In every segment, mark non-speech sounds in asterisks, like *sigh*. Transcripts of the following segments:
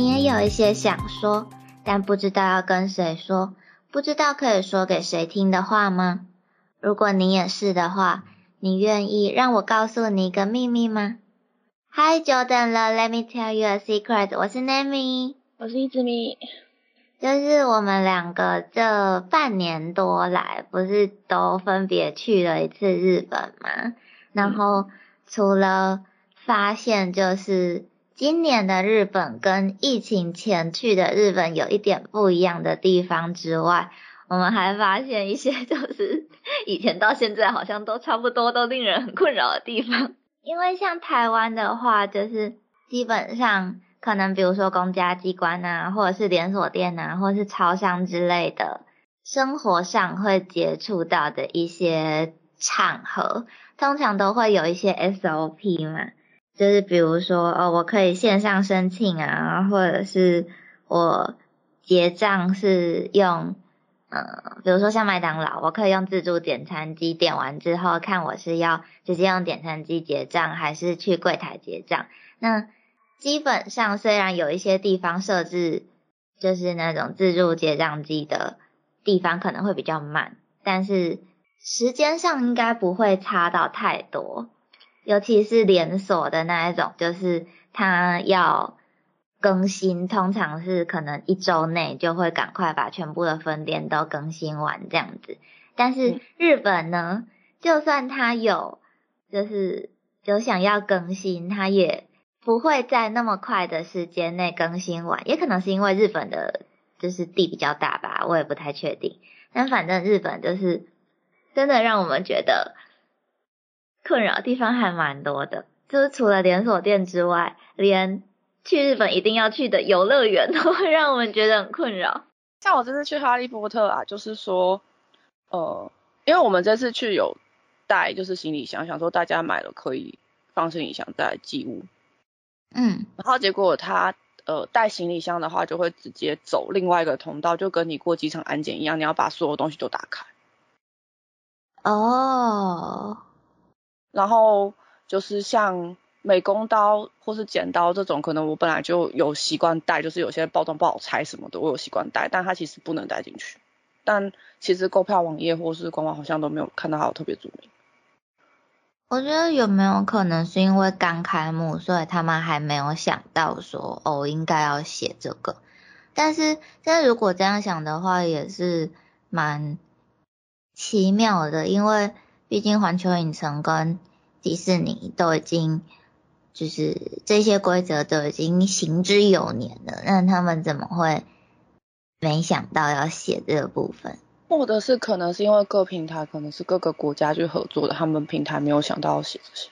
你也有一些想说，但不知道要跟谁说，不知道可以说给谁听的话吗？如果你也是的话，你愿意让我告诉你一个秘密吗？Hi，久等了，Let me tell you a secret。我是 Nami，我是一只咪。就是我们两个这半年多来，不是都分别去了一次日本吗？然后除了发现就是今年的日本跟疫情前去的日本有一点不一样的地方之外，*laughs* 我们还发现一些 *laughs* 就是以前到现在好像都差不多都令人很困扰的地方。*laughs* 因为像台湾的话，就是基本上。可能比如说公家机关啊，或者是连锁店啊，或者是超商之类的，生活上会接触到的一些场合，通常都会有一些 SOP 嘛，就是比如说哦，我可以线上申请啊，或者是我结账是用，嗯，比如说像麦当劳，我可以用自助点餐机点完之后，看我是要直接用点餐机结账，还是去柜台结账，那。基本上，虽然有一些地方设置就是那种自助结账机的地方可能会比较慢，但是时间上应该不会差到太多。尤其是连锁的那一种，就是它要更新，通常是可能一周内就会赶快把全部的分店都更新完这样子。但是日本呢，就算它有，就是有想要更新，它也。不会在那么快的时间内更新完，也可能是因为日本的就是地比较大吧，我也不太确定。但反正日本就是真的让我们觉得困扰地方还蛮多的，就是除了连锁店之外，连去日本一定要去的游乐园都会让我们觉得很困扰。像我这次去哈利波特啊，就是说，呃，因为我们这次去有带就是行李箱，想说大家买了可以放行李箱带寄物。嗯，然后结果他呃带行李箱的话，就会直接走另外一个通道，就跟你过机场安检一样，你要把所有东西都打开。哦。然后就是像美工刀或是剪刀这种，可能我本来就有习惯带，就是有些包装不好拆什么的，我有习惯带，但它其实不能带进去。但其实购票网页或是官网好像都没有看到它有特别注明。我觉得有没有可能是因为刚开幕，所以他们还没有想到说哦应该要写这个。但是，但是如果这样想的话，也是蛮奇妙的，因为毕竟环球影城跟迪士尼都已经就是这些规则都已经行之有年了，那他们怎么会没想到要写这个部分？或者是可能是因为各平台可能是各个国家去合作的，他们平台没有想到要写这些。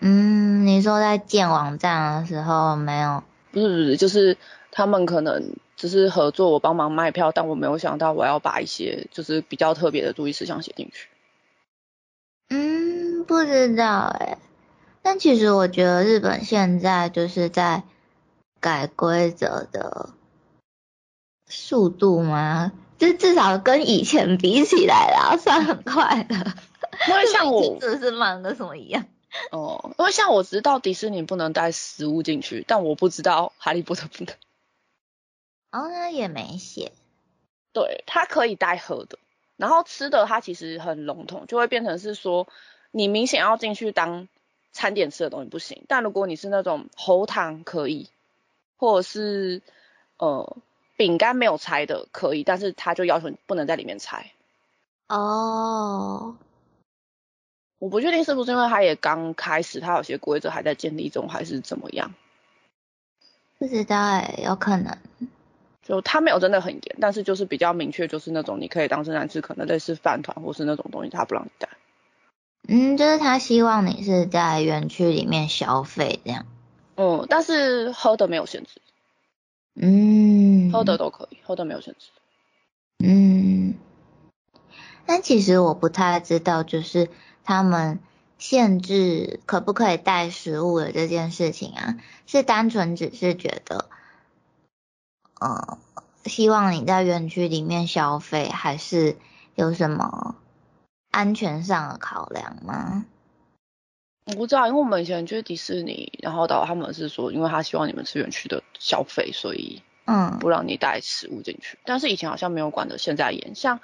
嗯，你说在建网站的时候没有？不是不是，就是他们可能只是合作，我帮忙卖票，但我没有想到我要把一些就是比较特别的注意事项写进去。嗯，不知道哎。但其实我觉得日本现在就是在改规则的速度吗？就至少跟以前比起来啦，*laughs* 算很快的。因为像 *laughs* 我，真的是忙的什么一样。*laughs* 哦，因为像我知道迪士尼不能带食物进去，但我不知道哈利波特不能。哦，那也没写。对，它可以带喝的，然后吃的它其实很笼统，就会变成是说，你明显要进去当餐点吃的东西不行，但如果你是那种喉糖可以，或者是呃。饼干没有拆的可以，但是他就要求你不能在里面拆。哦，我不确定是不是因为他也刚开始，他有些规则还在建立中，还是怎么样？不知道哎，有可能。就他没有真的很严，但是就是比较明确，就是那种你可以当正餐吃，可能类似饭团或是那种东西，他不让你带。嗯，就是他希望你是在园区里面消费这样。嗯，但是喝的没有限制。嗯，喝的都可以，喝的没有限制。嗯，但其实我不太知道，就是他们限制可不可以带食物的这件事情啊，是单纯只是觉得，呃，希望你在园区里面消费，还是有什么安全上的考量吗？我不知道，因为我们以前去迪士尼，然后导他们是说，因为他希望你们吃园区的消费，所以嗯，不让你带食物进去。但是以前好像没有管的，现在严。像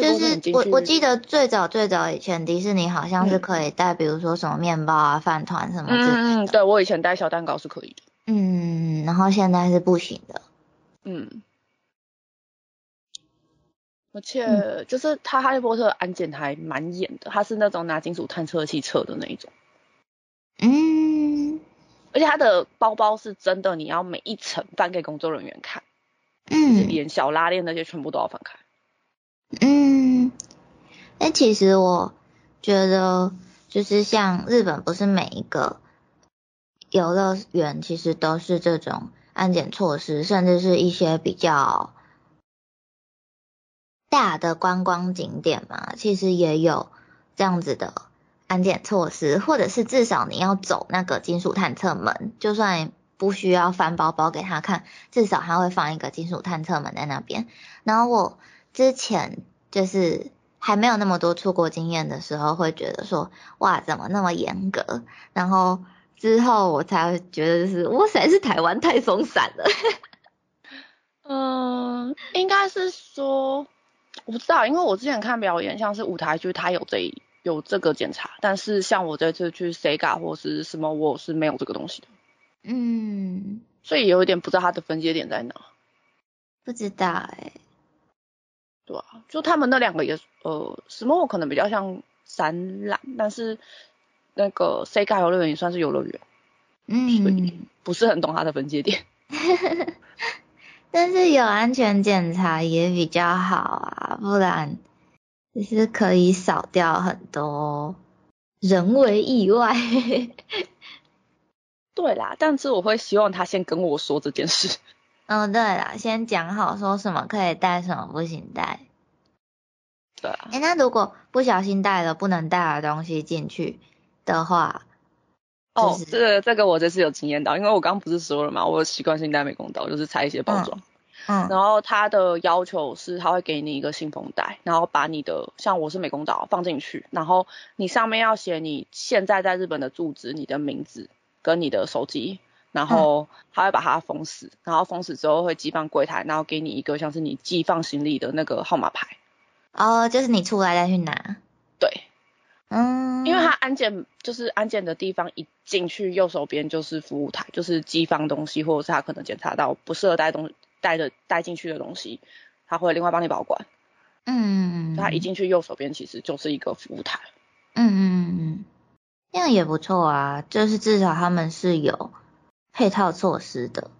就是我我记得最早最早以前迪士尼好像是嗯可以带，比如说什么面包啊、饭团什么之类嗯嗯，对我以前带小蛋糕是可以的。嗯，然后现在是不行的。嗯，而且就是他哈利波特安检还蛮严的，他是那种拿金属探测器测的那一种，嗯。而且他的包包是真的，你要每一层翻给工作人员看，嗯。连小拉链那些全部都要翻开。嗯，但其实我觉得，就是像日本，不是每一个游乐园其实都是这种安检措施，甚至是一些比较大的观光景点嘛，其实也有这样子的安检措施，或者是至少你要走那个金属探测门，就算不需要翻包包给他看，至少他会放一个金属探测门在那边。然后我之前就是还没有那么多出国经验的时候，会觉得说哇怎么那么严格，然后之后我才会觉得就是哇塞是台湾太松散了。*laughs* 嗯，应该是说我不知道，因为我之前看表演，像是舞台剧，它有这一有这个检查，但是像我这次去 Sega 或是什么，我是没有这个东西的，嗯，所以有一点不知道它的分界点在哪。不知道哎、对啊，就他们那两个也呃，什么我可能比较像展览，但是那个 Sega 游乐园也算是游乐园，所以嗯，不是很懂它的分界点。*laughs* 但是有安全检查也比较好啊，不然就是可以少掉很多人为意外。*laughs* 对啦，但是我会希望他先跟我说这件事。嗯，对啦，先讲好说什么可以带，什么不行带。对啊，诶，那如果不小心带了不能带的东西进去的话，哦就，是这个这个我这次有经验到，因为我刚刚不是说了嘛，我习惯性带美工刀，就是拆一些包装。嗯然后他的要求是，他会给你一个信封袋，然后把你的像我是美工刀放进去，然后你上面要写你现在在日本的住址、你的名字跟你的手机，然后他会把它封死，然后封死之后会寄放柜台，然后给你一个像是你寄放行李的那个号码牌。哦，就是你出来再去拿。对，嗯，因为他安检就是安检的地方，一进去右手边就是服务台，就是寄放东西，或者是他可能检查到不适合带东带的带进去的东西，他会另外帮你保管。嗯，他一进去右手边其实就是一个服务台。嗯。嗯。嗯。嗯，这样也不错啊，就是至少他们是有配套措施的。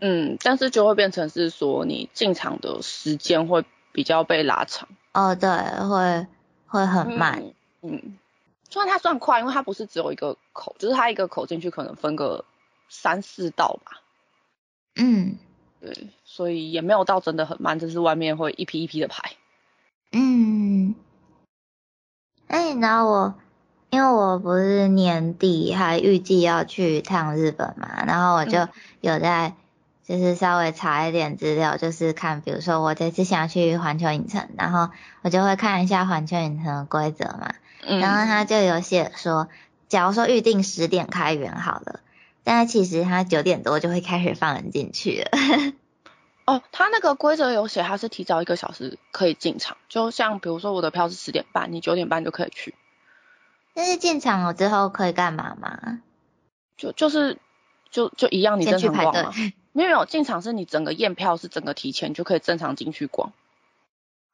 嗯，但是就会变成是说你进场的时间会比较被拉长，哦，对，会会很慢。嗯。嗯，虽然它算快，因为它不是只有一个口，就是它一个口进去可能分个三四道吧。嗯对，所以也没有到真的很慢，就是外面会一批一批的排。嗯，那你知道我，因为我不是年底还预计要去一趟日本嘛，然后我就嗯有在就是稍微查一点资料，就是看，比如说我这次想去环球影城，然后我就会看一下环球影城的规则嘛，嗯然后他就有写说，假如说预定十点开园好了，但是其实他九点多就会开始放人进去了。哦，他那个规则有写，他是提早一个小时可以进场，就像比如说我的票是十点半，你九点半就可以去，但是进场了之后可以干嘛吗？就就是就就一样，你正先去排队常逛嘛。没有没有，进场是你整个验票是整个提前就可以正常进去逛，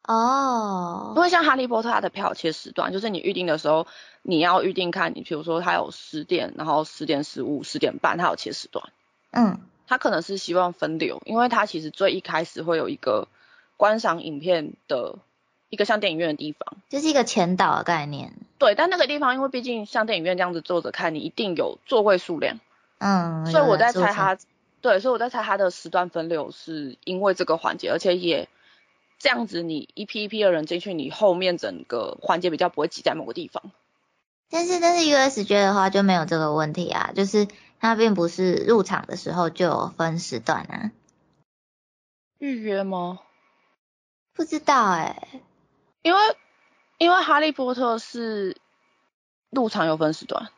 因哦，为像哈利波特它的票切时段，就是你预定的时候你要预定看你，比如说它有十点，然后十点十五、十点半，它有切时段。嗯他可能是希望分流，因为他其实最一开始会有一个观赏影片的一个像电影院的地方，就是一个前导的概念。对，但那个地方因为毕竟像电影院这样子坐着看，你一定有座位数量，嗯，所以我在猜他，对，所以我在猜他的时段分流是因为这个环节，而且也这样子，你一批一批的人进去，你后面整个环节比较不会挤在某个地方。但是但是 USJ 的话就没有这个问题啊，就是它并不是入场的时候就有分时段啊。预约吗？不知道哎、因为因为哈利波特是入场有分时段。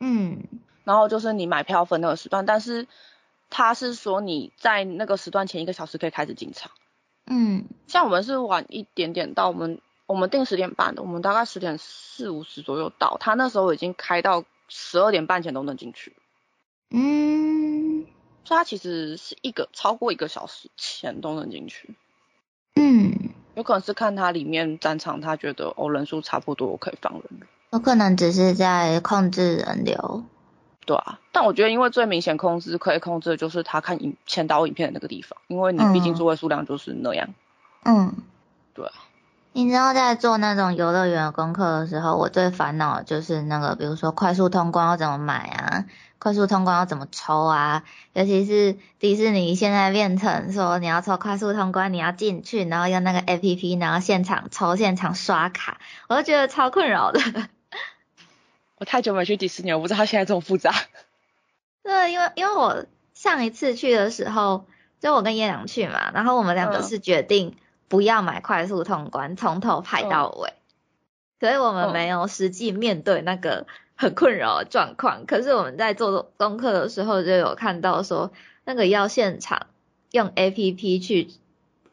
嗯然后就是你买票分那个时段，但是他是说你在那个时段前一个小时可以开始进场。嗯，像我们是晚一点点到，我们我们定十点半的，我们大概十点四五十左右到，他那时候已经开到十二点半前都能进去。嗯，所以他其实是一个超过一个小时前都能进去。嗯，有可能是看他里面战场，他觉得哦人数差不多我可以放人。有可能只是在控制人流。对啊，但我觉得因为最明显控制可以控制的就是他看影前导影片的那个地方，因为你毕竟嗯座位数量就是那样。嗯，对啊。你知道在做那种游乐园的功课的时候，我最烦恼的就是那个，比如说快速通关要怎么买啊，快速通关要怎么抽啊，尤其是迪士尼现在变成说你要抽快速通关，你要进去，然后用那个 A P P，然后现场抽、现场刷卡，我就觉得超困扰的。我太久没去迪士尼，我不知道它现在这么复杂。对，因为因为我上一次去的时候，就我跟叶良去嘛，然后我们两个嗯是决定不要买快速通关，从头排到尾，所以我们嗯没有实际面对那个很困扰的状况。可是我们在做功课的时候就有看到说，那个要现场用 A P P 去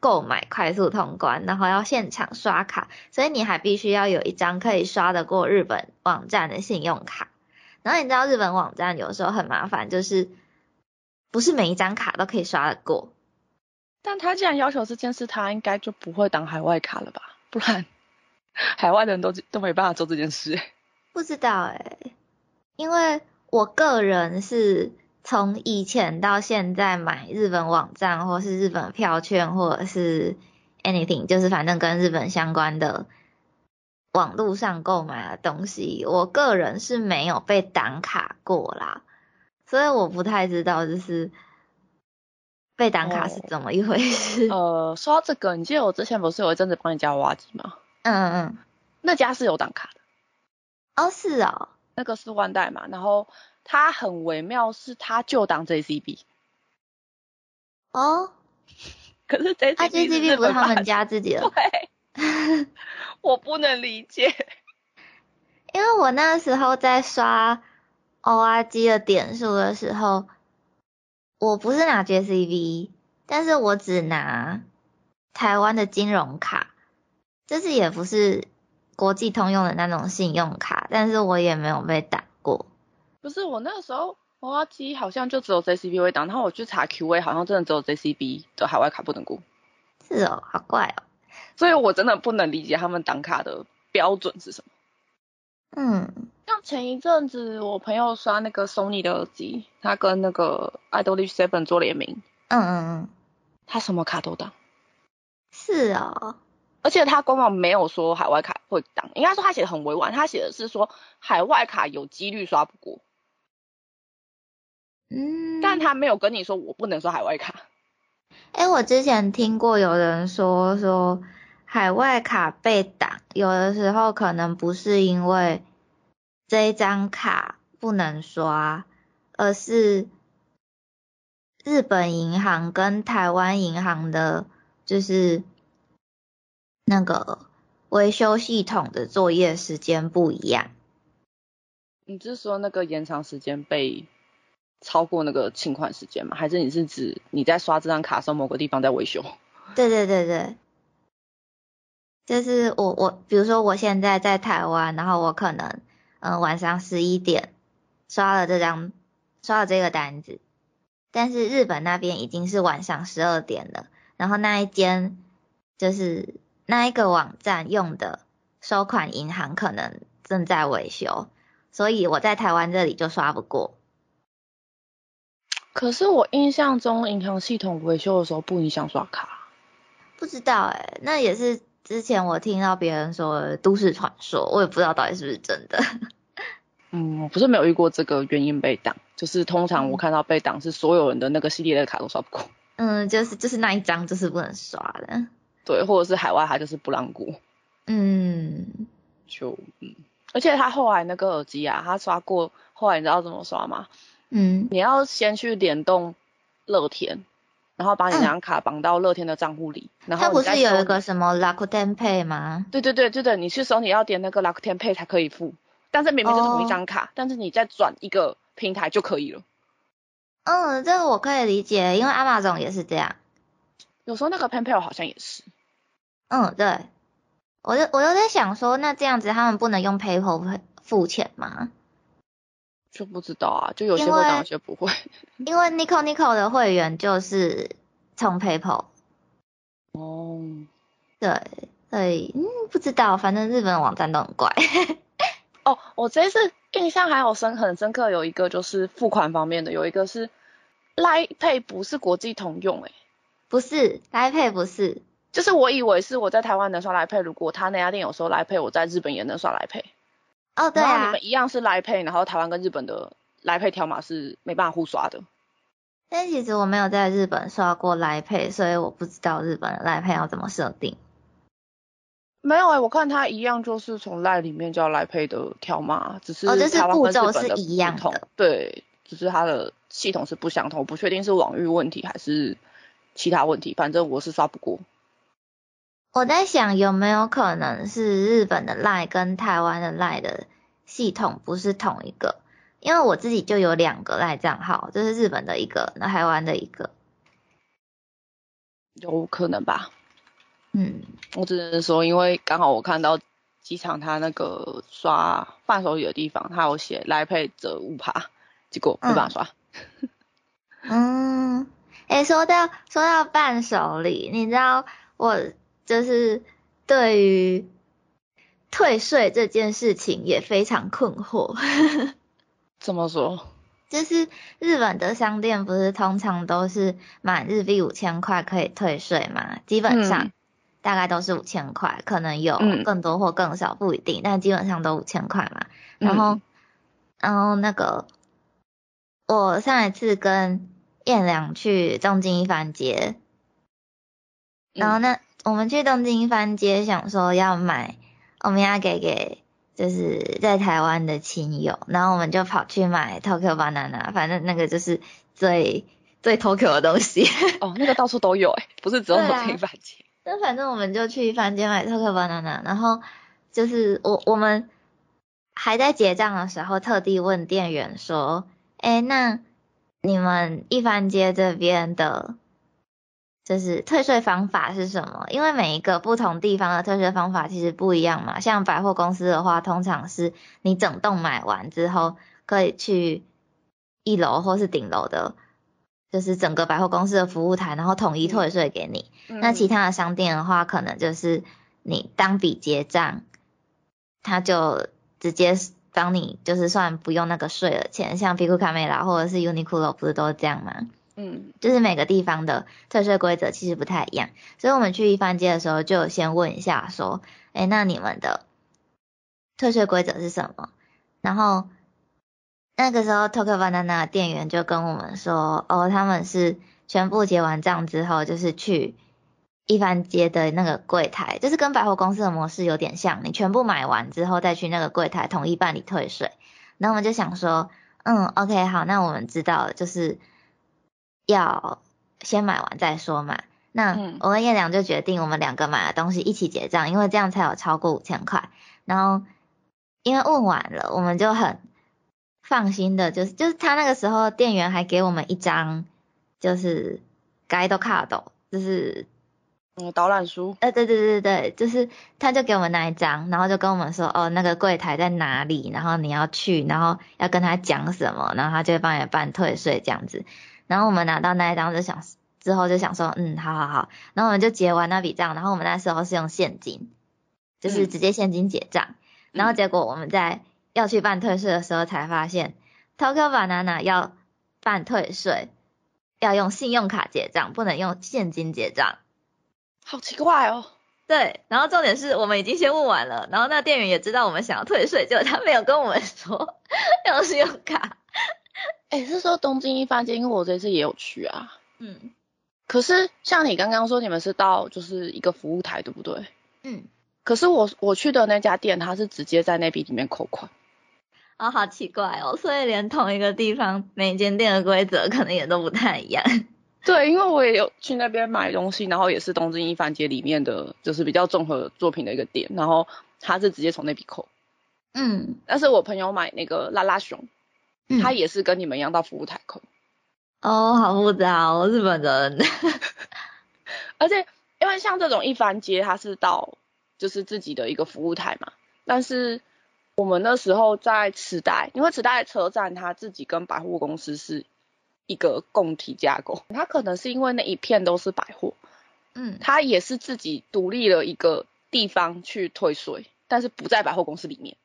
购买快速通关，然后要现场刷卡，所以你还必须要有一张可以刷得过日本网站的信用卡。然后你知道日本网站有时候很麻烦，就是不是每一张卡都可以刷得过。但他既然要求这件事，他应该就不会当海外卡了吧？*laughs* 不然海外的人都都没办法做这件事。不知道哎、因为我个人是从以前到现在买日本网站或是日本票券或者是 anything，就是反正跟日本相关的网络上购买的东西，我个人是没有被挡卡过啦，所以我不太知道就是被挡卡是哦怎么一回事。呃，说到这个，你记得我之前不是有一阵子帮你加娃娃机吗？嗯嗯嗯，那家是有挡卡的，哦是哦，那个是万代嘛。然后它很微妙，是他就当 JCB，哦，*laughs* 可是 JCB 不是他们家自己的。对，*laughs* 我不能理解。因为我那时候在刷 ORG 的点数的时候，我不是拿 JCB，但是我只拿台湾的金融卡，就是也不是国际通用的那种信用卡，但是我也没有被挡过。不是我那个时候娃娃机好像就只有 JCB 会挡，然后我去查 QA，好像真的只有 JCB 的海外卡不能过，是哦，好怪哦。所以我真的不能理解他们挡卡的标准是什么。嗯像前一阵子我朋友刷那个 Sony 的耳机，他跟那个 Idolish Seven 做联名，嗯嗯嗯，他什么卡都挡，是哦，而且他官网没有说海外卡会挡，应该说他写的很委婉，他写的是说海外卡有几率刷不过，嗯，但他没有跟你说我不能刷海外卡。哎，我之前听过有人说说海外卡被挡，有的时候可能不是因为这一张卡不能刷，而是日本银行跟台湾银行的，就是那个维修系统的作业时间不一样。你是说那个延长时间被超过那个清款时间吗？还是你是指你在刷这张卡时候某个地方在维修？对对对对，就是我我比如说我现在在台湾，然后我可能嗯、晚上十一点刷了这张刷了这个单子，但是日本那边已经是晚上十二点了，然后那一间就是那一个网站用的收款银行可能正在维修，所以我在台湾这里就刷不过。可是我印象中银行系统维修的时候不影响刷卡。不知道哎、那也是之前我听到别人说都市传说，我也不知道到底是不是真的。*laughs* 嗯，我不是没有遇过这个原因被挡，就是通常我看到被挡是所有人的那个系列的卡都刷不过，*laughs* 嗯，就是就是那一张就是不能刷的。对，或者是海外它就是不让过，嗯，就嗯，而且他后来那个耳机啊，他刷过，后来你知道怎么刷吗？嗯，你要先去联动乐天，然后把你那张卡绑到乐天的账户里，然后它不是有一个什么 Rakuten Pay 吗？对对对对对，你去手你要点那个 Rakuten Pay 才可以付，但是明明是同一张卡，但是你再转一个平台就可以了。嗯，这个我可以理解，因为阿玛总也是这样。有时候那个 PayPal 好像也是。嗯，对。我就我就在想说，那这样子他们不能用 PayPal 付钱吗？就不知道啊，就有些会，有些不会。*laughs* 因为 Nico Nico 的会员就是从 PayPal。*laughs* 哦。对，所以嗯，不知道，反正日本网站都很怪。*laughs* 哦，我这次印象还有深很深刻，有一个就是付款方面的，有一个是 Line Pay 不是国际通用诶。不是，Line Pay 不是。就是我以为是我在台湾能刷来配，如果他那家店有时候来配，我在日本也能刷来配。哦，对啊。然后你们一样是来配，然后台湾跟日本的来配条码是没办法互刷的。但其实我没有在日本刷过来配，所以我不知道日本的来配要怎么设定。没有哎，我看它一样就是从赖里面叫来配的条码，只是哦，就是步骤是一样的。对，只是它的系统是不相同，不确定是网域问题还是其他问题，反正我是刷不过。我在想有没有可能是日本的赖跟台湾的赖的系统不是同一个，因为我自己就有两个赖账号，就是日本的一个，那台湾的一个，有可能吧？嗯，我只能说，因为刚好我看到机场他那个刷伴手礼的地方，他有写来配折五趴，结果没办法刷。嗯，哎，说到说到伴手礼，你知道我。就是对于退税这件事情也非常困惑。*laughs* 怎么说？就是日本的商店不是通常都是满日币五千块可以退税嘛？基本上大概都是五千块，可能有更多或更少不一定，但基本上都五千块嘛。然后，然后那个我上一次跟燕良去东京一番街，然后那。我们去东京番街，想说要买我们要给给就是在台湾的亲友，然后我们就跑去买 Tokyo Banana，反正那个就是最最 Tokyo 的东西。*laughs* 哦，那个到处都有哎，不是只有东京番街。那反正我们就去番街买 Tokyo Banana，然后就是我我们还在结账的时候，特地问店员说，哎，那你们一番街这边的。就是退税方法是什么？因为每一个不同地方的退税方法其实不一样嘛。像百货公司的话，通常是你整栋买完之后，可以去一楼或是顶楼的，就是整个百货公司的服务台，然后统一退税给你。那其他的商店的话，可能就是你当笔结账，他就直接帮你就是算不用那个税的钱。像皮库卡梅拉或者是 Uniqlo 不是都这样吗？嗯，就是每个地方的退税规则其实不太一样，所以我们去一番街的时候就先问一下，说，哎，那你们的退税规则是什么？然后那个时候 Tokyo Banana 店员就跟我们说，哦，他们是全部结完账之后，就是去一番街的那个柜台，就是跟百货公司的模式有点像，你全部买完之后再去那个柜台统一办理退税。然后我们就想说，嗯，OK，好，那我们知道了，就是。要先买完再说嘛。那我跟叶良就决定，我们两个买的东西一起结账，因为这样才有超过五千块。然后因为问完了，我们就很放心的，就是就是他那个时候店员还给我们一张，就是 guide card，就是嗯导览书。呃，对对对对对，就是他就给我们那一张，然后就跟我们说，哦，那个柜台在哪里，然后你要去，然后要跟他讲什么，然后他就会帮你办退税这样子。然后我们拿到那一张就想之后就想说，嗯，好好好，然后我们就结完那笔账，然后我们那时候是用现金，就是直接现金结账，然后结果我们在要去办退税的时候才发现，Tokyo Banana 要办退税要用信用卡结账，不能用现金结账，好奇怪哦。对，然后重点是我们已经先问完了，然后那店员也知道我们想要退税，结果他没有跟我们说 *laughs* 用信用卡。哎，是说东京一番街，因为我这次也有去啊。嗯。可是像你刚刚说，你们是到就是一个服务台，对不对？嗯。可是我我去的那家店，它是直接在那笔里面扣款。哦，好奇怪哦！所以连同一个地方，每间店的规则可能也都不太一样。*laughs* 对，因为我也有去那边买东西，然后也是东京一番街里面的，就是比较综合作品的一个店，然后他是直接从那笔扣。嗯。但是我朋友买那个拉拉熊。他也是跟你们一样到服务台扣。哦，好复杂哦，日本人。*laughs* 而且因为像这种一番街，它是到就是自己的一个服务台嘛，但是我们那时候在池袋，因为池袋车站它自己跟百货公司是一个共体架构，它可能是因为那一片都是百货，嗯，它也是自己独立了一个地方去退税，但是不在百货公司里面。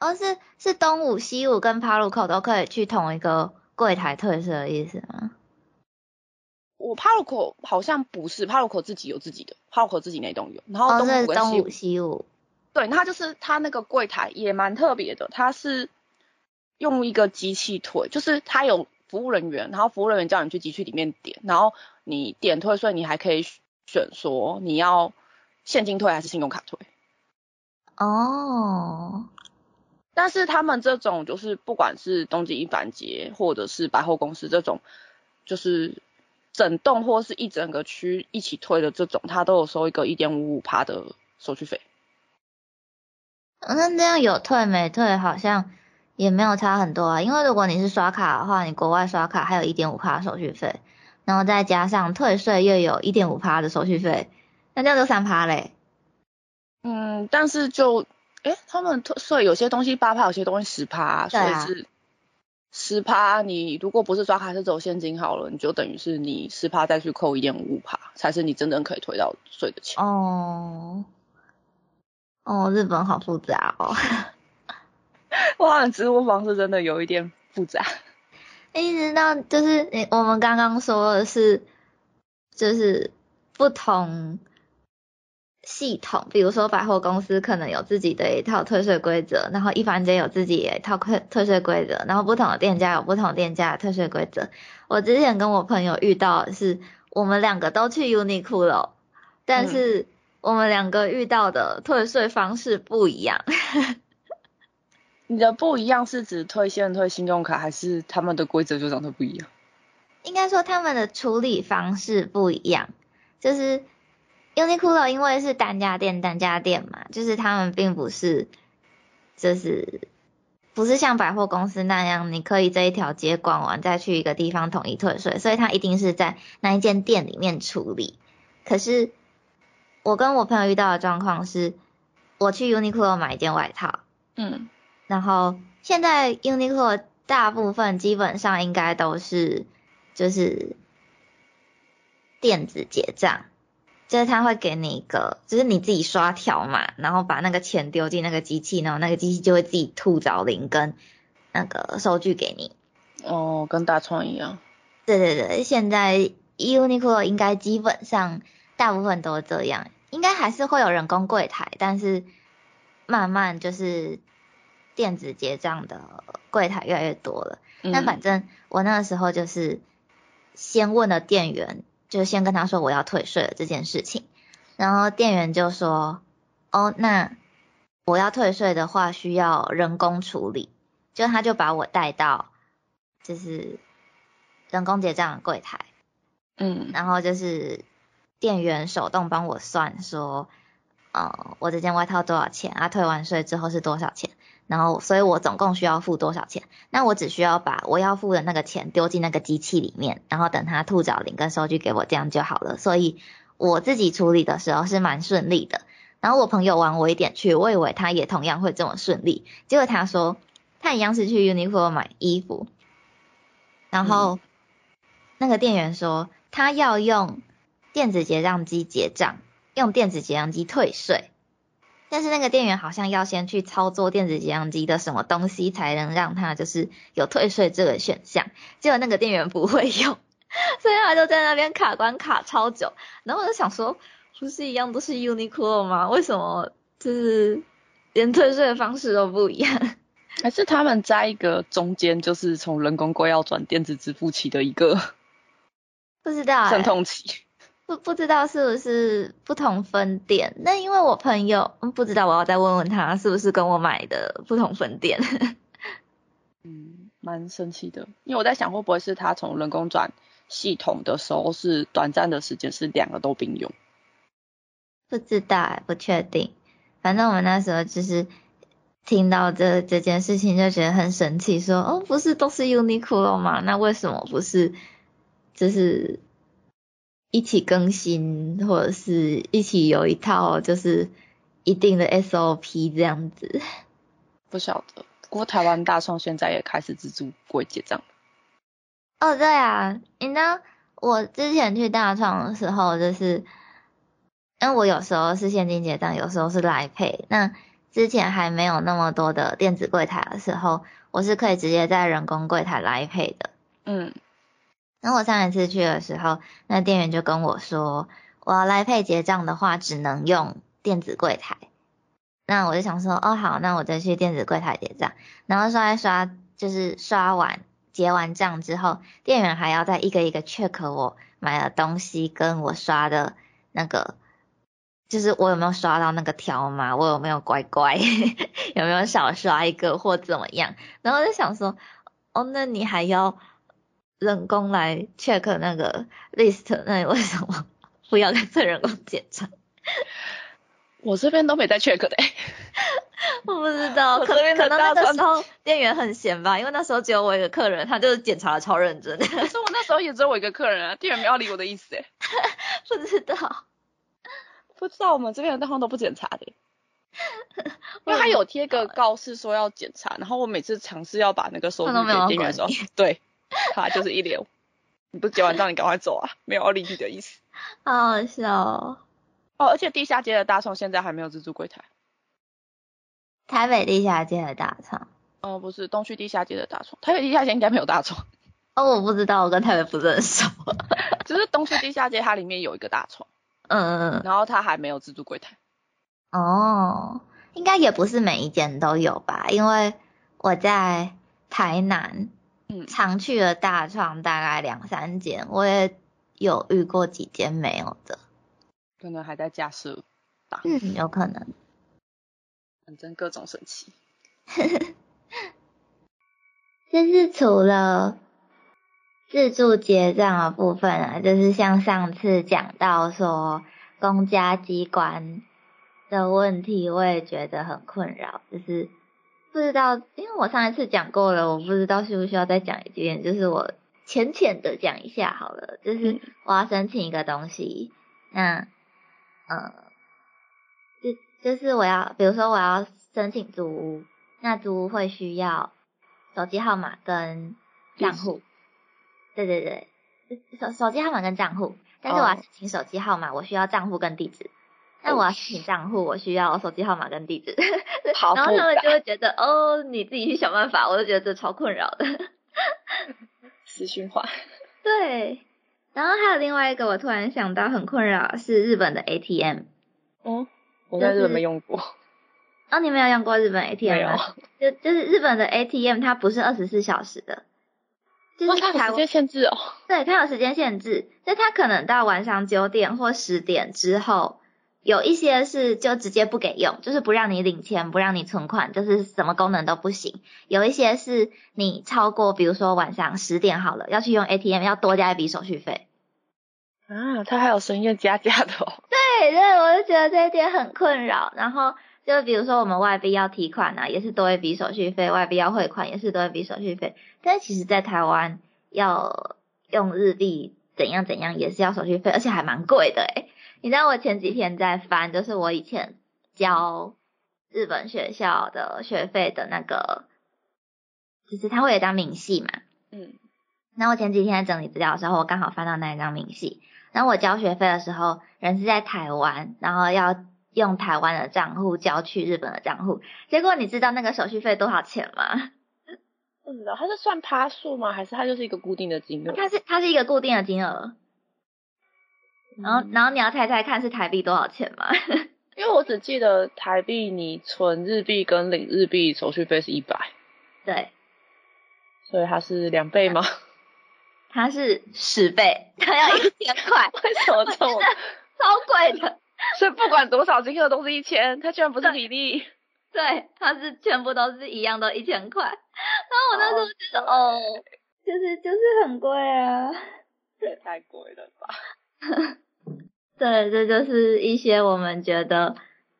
哦，是是东武、西武跟帕路口都可以去同一个柜台退税的意思吗？我帕路口好像不是，帕路口自己有自己的，帕路口自己那栋有，然后东武跟西武东武、西武。对，它就是它那个柜台也蛮特别的，它是用一个机器退，就是它有服务人员，然后服务人员叫你去机器里面点，然后你点退税，你还可以选说你要现金退还是信用卡退。哦，但是他们这种就是不管是东京一番街或者是百货公司这种，就是整栋或是一整个区一起退的这种，它都有收一个一点五五趴的手续费。那这样有退没退好像也没有差很多啊，因为如果你是刷卡的话，你国外刷卡还有一点五趴手续费，然后再加上退税又有一点五趴的手续费，那这样就三趴嘞。嗯，但是就，诶，他们退税有些东西八趴，有些东西十趴，所以是十趴。你如果不是刷卡是走现金好了，你就等于是你十趴再去扣一点五五趴，才是你真正可以退到税的钱。哦，哦，日本好复杂哦。*laughs* 哇，支付方式真的有一点复杂。*laughs* 一直到就是你我们刚刚说的是，就是不同系统，比如说百货公司可能有自己的一套退税规则，然后一凡街有自己的一套退退税规则，然后不同的店家有不同店家的退税规则。我之前跟我朋友遇到的是，我们两个都去 Uniqlo，但是我们两个遇到的退税方式不一样。*laughs* 你的不一样是指退现退信用卡，还是他们的规则就长得不一样？应该说他们的处理方式不一样，就是 Uniqlo 因为是单家店单家店嘛，就是他们并不是就是不是像百货公司那样，你可以这一条街逛完再去一个地方统一退税，所以它一定是在那一间店里面处理。可是我跟我朋友遇到的状况是，我去 Uniqlo 买一件外套，嗯，然后现在 Uniqlo 大部分基本上应该都是就是电子结账，就是他会给你一个，就是你自己刷条码，然后把那个钱丢进那个机器，然后那个机器就会自己吐找零跟那个收据给你。哦，跟大创一样。对对对，现在 Uniqlo 应该基本上大部分都这样，应该还是会有人工柜台，但是慢慢就是电子结账的柜台越来越多了。那嗯反正我那个时候就是先问了店员，就先跟他说我要退税了这件事情，然后店员就说，哦，那我要退税的话需要人工处理，就他就把我带到就是人工结账的柜台，嗯然后就是店员手动帮我算说，呃，我这件外套多少钱啊？退完税之后是多少钱？然后，所以我总共需要付多少钱？那我只需要把我要付的那个钱丢进那个机器里面，然后等他吐找零跟收据给我，这样就好了。所以我自己处理的时候是蛮顺利的。然后我朋友玩我一点去，我以为他也同样会这么顺利，结果他说他一样是去 Uniqlo 买衣服，然后那个店员说他要用电子结账机结账，用电子结账机退税。但是那个店员好像要先去操作电子结账机的什么东西，才能让他就是有退税这个选项。结果那个店员不会用，*laughs* 所以他就在那边卡关卡超久。然后我就想说，不是一样都是 Uniqlo 吗？为什么就是连退税的方式都不一样？*laughs* 还是他们在一个中间，就是从人工柜要转电子支付期的一个不知道、欸，阵痛期。不不知道是不是不同分店？那因为我朋友嗯不知道，我要再问问他是不是跟我买的不同分店。*laughs* 嗯，蛮生气的，因为我在想会不会是他从人工转系统的时候是短暂的时间，是两个都并用。不知道欸，不确定。反正我们那时候就是听到这这件事情就觉得很神奇，说哦，不是都是 Uniqlo 吗？那为什么不是就是一起更新，或者是一起有一套就是一定的 SOP 这样子。不晓得，不过台湾大创现在也开始自助柜结账。哦，对啊，你呢？我之前去大创的时候，就是因为我有时候是现金结账，有时候是来配。那之前还没有那么多的电子柜台的时候，我是可以直接在人工柜台来配的。嗯，然后我上一次去的时候，那店员就跟我说，我要来配结账的话，只能用电子柜台。那我就想说，哦好，那我就去电子柜台结账。然后刷一刷，就是刷完。结完账之后，店员还要再一个一个 check 我买的东西跟我刷的那个，就是我有没有刷到那个条码，我有没有乖乖，*laughs* 有没有少刷一个或怎么样。然后就想说，哦，那你还要人工来 check 那个 list，那你为什么不要干脆人工检查？我这边都没在 check 的。*laughs* 我不知道，可能可能那个时候店员很闲吧，因为那时候只有我一个客人，他就是检查的超认真。可是我那时候也只有我一个客人啊，店员没有理我的意思哎。*laughs* *laughs* 不知道，不知道我们这边的地方都不检查的，因为他有贴个告示说要检查，然后我每次尝试要把那个收据给店员的时候，对，*laughs* 他就是一脸，你不结完账你赶快走啊，没有要理你的意思。*laughs* 好好笑哦。哦，而且地下街的大创现在还没有自助柜台。台北地下街的大创？哦，不是，东区地下街的大创。台北地下街应该没有大创。*laughs* 哦，我不知道，我跟台北不是很熟。只是东区地下街它里面有一个大床。嗯嗯嗯。然后它还没有自助柜台。哦，应该也不是每一间都有吧？因为我在台南，嗯，常去的大创大概两三间，我也有遇过几间没有的。可能还在架设。嗯，有可能。反正各种神奇。*laughs* 就是除了自助结账的部分啊，就是像上次讲到说公家机关的问题，我也觉得很困扰。就是不知道，因为我上一次讲过了，我不知道需不需要再讲一遍。就是我浅浅的讲一下好了。就是我要申请一个东西，那嗯。就是我要，比如说我要申请租屋，那租屋会需要手机号码跟账户。对对对，手手机号码跟账户，但是我要申请手机号码，我需要账户跟地址。那我要申请账户，我需要手机号码跟地址。好 *laughs* 然后他们就会觉得，哦，你自己去想办法，我就觉得这超困扰的。死循环。对，然后还有另外一个，我突然想到很困扰是日本的 ATM。哦。我在日本没用过。哦，你没有用过日本 ATM 没有。就就是日本的 ATM，它不是二十四小时的。就是它有时间限制哦。对，它有时间限制，就它可能到晚上九点或十点之后，有一些是就直接不给用，就是不让你领钱，不让你存款，就是什么功能都不行。有一些是你超过，比如说晚上十点好了，要去用 ATM，要多加一笔手续费。啊，他还有深夜加价的哦。*laughs* 对对，我就觉得这一点很困扰。然后就比如说我们外币要提款啊，也是多一笔手续费；外币要汇款也是多一笔手续费。但是其实，在台湾要用日币怎样怎样也是要手续费，而且还蛮贵的诶你知道我前几天在翻，就是我以前交日本学校的学费的那个，就是他会有一张明细嘛。嗯。那我前几天在整理资料的时候，我刚好翻到那一张明细。然后我交学费的时候，人是在台湾，然后要用台湾的账户交去日本的账户。结果你知道那个手续费多少钱吗？不知道，它是算趴数吗？还是它就是一个固定的金额？它是它是一个固定的金额。然后然后你要猜猜看是台币多少钱吗？*laughs* 因为我只记得台币你存日币跟领日币手续费是一百。对。所以它是两倍吗？*laughs* 它是十倍，它要一千块，*laughs* 为什么这么超贵的？所以不管多少金额都是一千，它居然不是比例。对，它是全部都是一样，都一千块。然后我那时候觉得，哦，就是就是很贵啊，这也太贵了吧？对，这就是一些我们觉得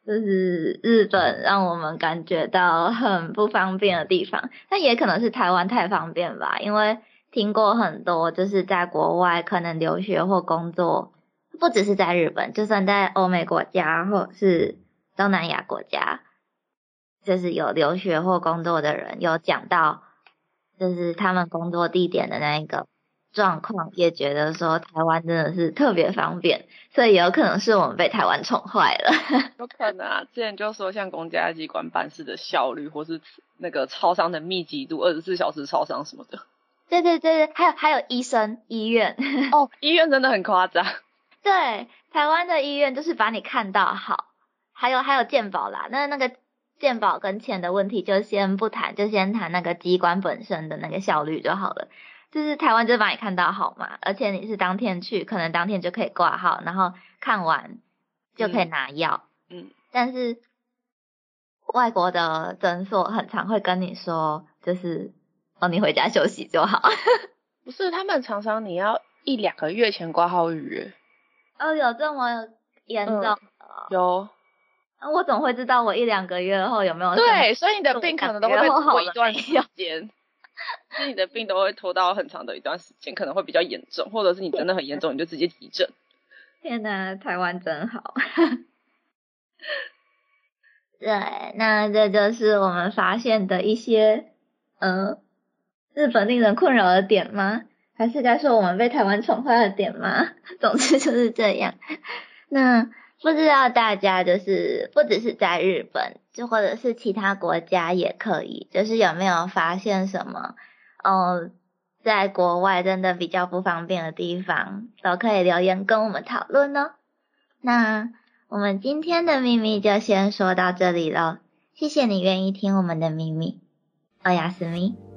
就是日本让我们感觉到很不方便的地方，但也可能是台湾太方便吧，因为。听过很多，就是在国外可能留学或工作，不只是在日本，就算在欧美国家或是东南亚国家，就是有留学或工作的人有讲到，就是他们工作地点的那一个状况，也觉得说台湾真的是特别方便，所以有可能是我们被台湾宠坏了。*laughs* 有可能啊，之前就说像公家机关办事的效率，或是那个超商的密集度，二十四小时超商什么的。对对对对，还有还有医生医院哦，*laughs* 医院真的很夸张。对，台湾的医院就是把你看到好，还有还有健保啦，那那个健保跟钱的问题就先不谈，就先谈那个机关本身的那个效率就好了。就是台湾就把你看到好嘛，而且你是当天去，可能当天就可以挂号，然后看完就可以拿药。嗯。但是外国的诊所很常会跟你说，就是。哦，你回家休息就好。*laughs* 不是，他们常常你要一两个月前挂号预约。哦，有这么严重？有。那我怎么会知道我一两个月后有没有？对，所以你的病可能都会拖一段时间。所以你的病都会拖到很长的一段时间，可能会比较严重，或者是你真的很严重，你就直接急诊。天哪，台湾真好。*laughs* 对，那这就是我们发现的一些，嗯。日本令人困扰的点吗？还是该说我们被台湾宠坏的点吗？*laughs* 总之就是这样。*laughs* 那不知道大家就是不只是在日本，就或者是其他国家也可以，就是有没有发现什么？哦，在国外真的比较不方便的地方，都可以留言跟我们讨论哦。那我们今天的秘密就先说到这里喽，谢谢你愿意听我们的秘密，欧亚斯密。